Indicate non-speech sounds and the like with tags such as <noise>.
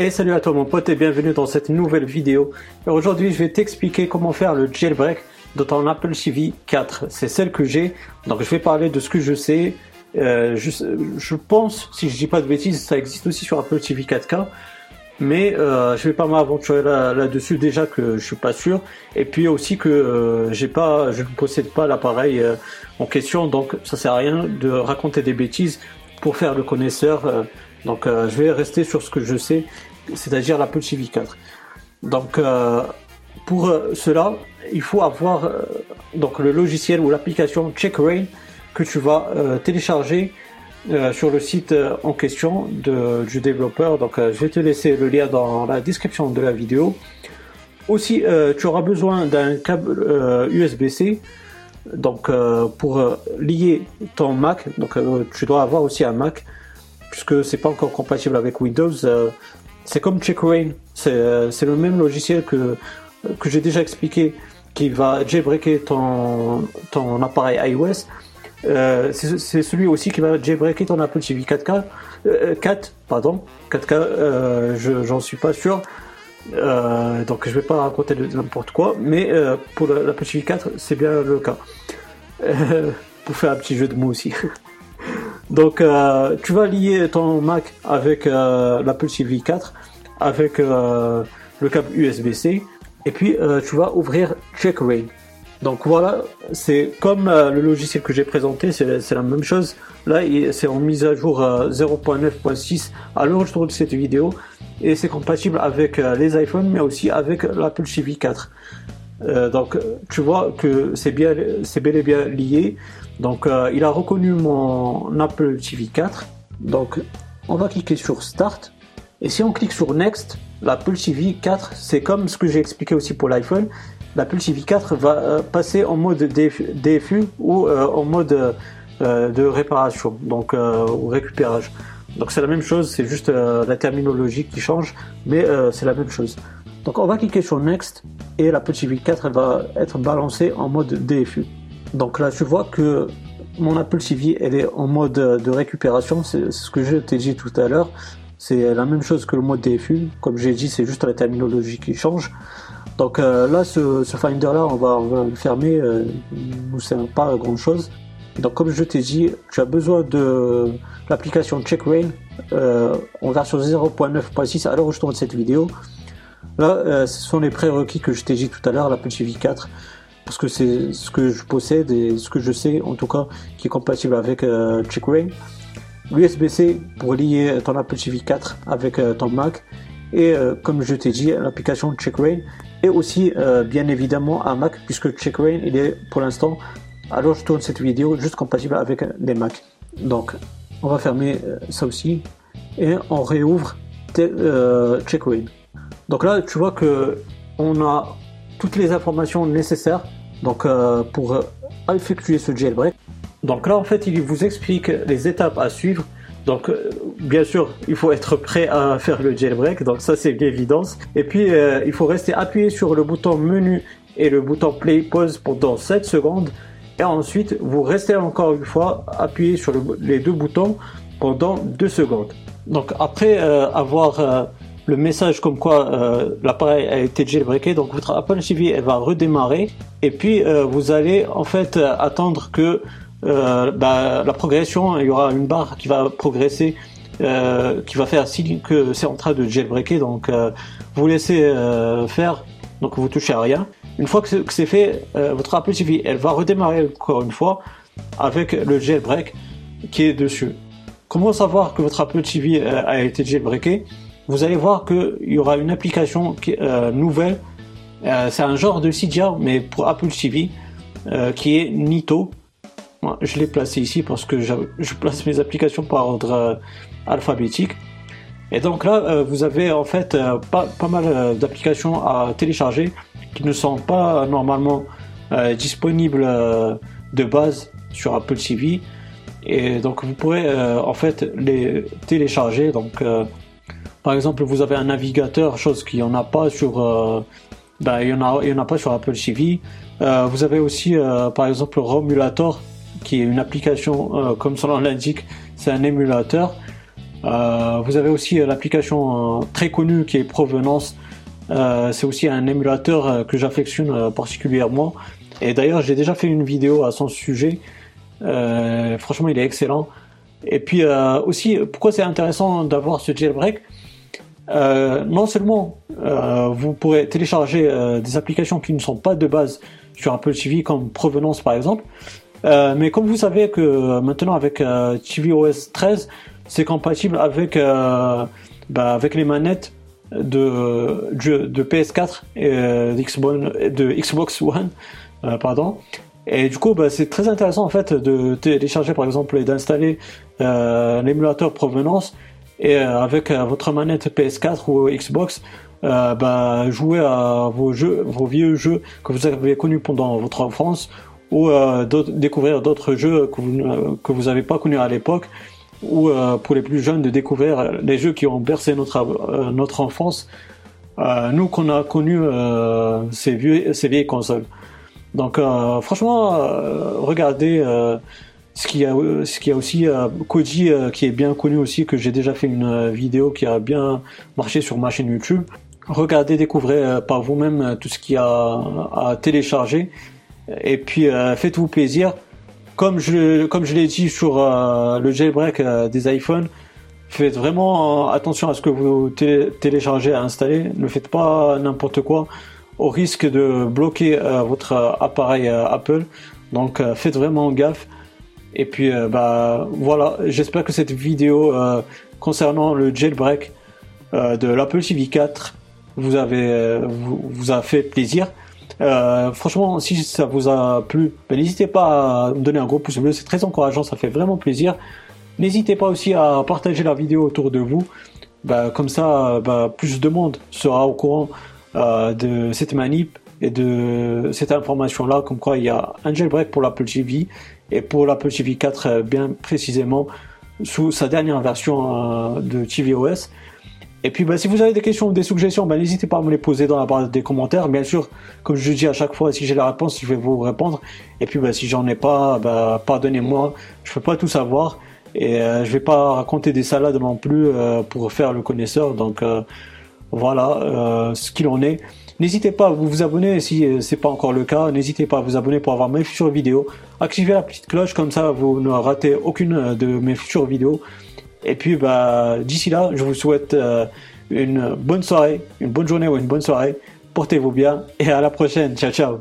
Et salut à toi mon pote et bienvenue dans cette nouvelle vidéo. Aujourd'hui je vais t'expliquer comment faire le jailbreak de ton Apple TV 4. C'est celle que j'ai, donc je vais parler de ce que je sais. Euh, je, pense, si je dis pas de bêtises, ça existe aussi sur Apple TV 4K. Mais euh, je vais pas m'aventurer là-dessus déjà que je suis pas sûr. Et puis aussi que euh, j'ai pas, je ne possède pas l'appareil euh, en question, donc ça sert à rien de raconter des bêtises pour faire le connaisseur. Donc je vais rester sur ce que je sais c'est-à-dire l'Apple TV 4. Donc euh, pour euh, cela, il faut avoir euh, donc le logiciel ou l'application CheckRain que tu vas télécharger sur le site en question du développeur. Donc je vais te laisser le lien dans la description de la vidéo. Aussi, tu auras besoin d'un câble USB-C donc pour lier ton Mac. Donc tu dois avoir aussi un Mac puisque c'est pas encore compatible avec Windows c'est comme CheckRain, euh, c'est le même logiciel que, que j'ai déjà expliqué qui va jailbreaker ton, ton appareil iOS. Euh, c'est celui aussi qui va jailbreaker ton Apple TV 4K, 4, pardon, 4K, euh, j'en suis pas sûr. donc je vais pas raconter n'importe quoi, mais pour l'Apple TV 4, c'est bien le cas. <laughs> pour faire un petit jeu de mots aussi. <laughs> Donc, euh, tu vas lier ton Mac avec euh, l'Apple TV 4, avec euh, le câble USB-C, et puis tu vas ouvrir CheckRain. Donc voilà, c'est comme le logiciel que j'ai présenté, c'est la même chose. Là, c'est en mise à jour 0.9.6 à l'heure où je tourne cette vidéo, et c'est compatible avec les iPhones, mais aussi avec l'Apple TV 4. donc, tu vois que c'est bel et bien lié. Donc euh, il a reconnu mon Apple TV 4. Donc on va cliquer sur Start. Et si on clique sur Next, l'Apple TV 4, c'est comme ce que j'ai expliqué aussi pour l'iPhone. L'Apple TV 4 va euh, passer en mode DFU, ou euh, en mode de réparation, donc ou récupérage. Donc c'est la même chose, c'est juste la terminologie qui change, mais c'est la même chose. Donc on va cliquer sur Next et l'Apple TV 4 va être balancée en mode DFU. Donc là, tu vois que mon Apple TV, elle est en mode de récupération. C'est ce que je t'ai dit tout à l'heure. C'est la même chose que le mode DFU. Comme j'ai dit, c'est juste la terminologie qui change. Donc euh, là, ce, Finder là, on va, le fermer. Euh, sert pas à grand chose. Donc comme je t'ai dit, tu as besoin de l'application CheckRain euh, en version 0.9.6 alors je tourne cette vidéo. Là, euh, ce sont les prérequis que je t'ai dit tout à l'heure, l'Apple TV 4 parce que c'est ce que je possède et ce que je sais en tout cas qui est compatible avec euh, CheckRain. L'USB-C pour lier ton Apple TV 4 avec euh, ton Mac et euh, comme je t'ai dit l'application CheckRain et aussi euh, bien évidemment un Mac puisque CheckRain il est pour l'instant alors je tourne cette vidéo juste compatible avec des Mac. Donc on va fermer ça aussi et on réouvre CheckRain. Donc là tu vois que on a toutes les informations nécessaires donc euh, pour euh, effectuer ce jailbreak. Donc là en fait il vous explique les étapes à suivre. Donc euh, bien sûr il faut être prêt à faire le jailbreak, donc ça c'est une évidence. Et puis il faut rester appuyé sur le bouton menu et le bouton play pause pendant 7 secondes. Et ensuite vous restez encore une fois appuyé sur les deux boutons pendant 2 secondes. Donc après avoir le message comme quoi euh, l'appareil a été jailbreaké. Donc votre Apple TV elle va redémarrer et puis euh, vous allez en fait attendre que euh, bah, la progression, il y aura une barre qui va progresser, qui va faire signe que c'est en train de jailbreaker. Donc vous laissez faire, donc vous touchez à rien. Une fois que c'est fait, votre Apple TV elle va redémarrer encore une fois avec le jailbreak qui est dessus. Comment savoir que votre Apple TV a été jailbreaké? Vous allez voir qu'il y aura une application euh, nouvelle. Euh, c'est un genre de Cydia, mais pour Apple TV, euh, qui est Nito. je l'ai placé ici parce que je, place mes applications par ordre alphabétique. Et donc là, vous avez en fait pas, pas mal d'applications à télécharger qui ne sont pas normalement disponibles de base sur Apple TV. Et donc vous pourrez en fait les télécharger. Donc par exemple, vous avez un navigateur, chose qu'il n'y en a pas sur, ben, il y en a, il y en a pas sur Apple TV. Euh, vous avez aussi, euh, par exemple, Romulator, qui est une application, comme son nom l'indique, c'est un émulateur vous avez aussi l'application très connue qui est Provenance. c'est aussi un émulateur que j'affectionne particulièrement. Et d'ailleurs, j'ai déjà fait une vidéo à son sujet. franchement, il est excellent. Et puis aussi, pourquoi c'est intéressant d'avoir ce jailbreak? Euh, non seulement euh, vous pourrez télécharger euh, des applications qui ne sont pas de base sur Apple TV comme Provenance par exemple, mais comme vous savez que maintenant avec tvOS 13 c'est compatible avec bah, avec les manettes de, de PS4 et de Xbox One pardon. Et du coup, bah, c'est très intéressant en fait de télécharger par exemple et d'installer l'émulateur provenance et euh, avec euh, votre manette PS4 ou Xbox, euh, bah, jouer à vos jeux, vos vieux jeux que vous avez connus pendant votre enfance, ou découvrir d'autres jeux que vous que vous n'avez pas connus à l'époque, ou pour les plus jeunes de découvrir les jeux qui ont bercé notre notre enfance. nous qu'on a connu ces vieux ces vieilles consoles. Donc franchement, regardez ce qui a, ce qui a aussi euh, Koji euh, qui est bien connu aussi, que j'ai déjà fait une euh, vidéo qui a bien marché sur ma chaîne YouTube. Regardez, découvrez par vous-même tout ce qu'il y a à télécharger. Et puis faites-vous plaisir. Comme je, comme je l'ai dit sur le jailbreak des iPhones, faites vraiment attention à ce que vous téléchargez à installer. Ne faites pas n'importe quoi au risque de bloquer votre appareil Apple. Donc faites vraiment gaffe. Et puis euh, bah voilà, j'espère que cette vidéo euh, concernant le jailbreak euh, de l'Apple TV 4 vous avez vous, a fait plaisir. franchement, si ça vous a plu, ben, n'hésitez pas à me donner un gros pouce bleu, c'est très encourageant, ça fait vraiment plaisir. N'hésitez pas aussi à partager la vidéo autour de vous, ben, comme ça, ben, plus de monde sera au courant de cette manip et de cette information-là, comme quoi il y a un jailbreak pour l'Apple TV et pour l'Apple TV 4 euh, bien précisément sous sa dernière version euh, de tvOS. Et puis bah, si vous avez des questions ou des suggestions, bah, n'hésitez pas à me les poser dans la barre des commentaires. Bien sûr, comme je dis à chaque fois, si j'ai la réponse, je vais vous répondre. Et puis bah, si j'en ai pas, pardonnez-moi, je peux pas tout savoir. Et euh, je vais pas raconter des salades non plus pour faire le connaisseur. Donc voilà ce qu'il en est. N'hésitez pas à vous abonner si euh, c'est pas encore le cas. N'hésitez pas à vous abonner pour avoir mes futures vidéos. Activez la petite cloche comme ça vous ne ratez aucune euh, de mes futures vidéos. Et puis bah d'ici là, je vous souhaite euh, une bonne soirée, une bonne journée ou une bonne soirée. Portez-vous bien et à la prochaine. Ciao ciao.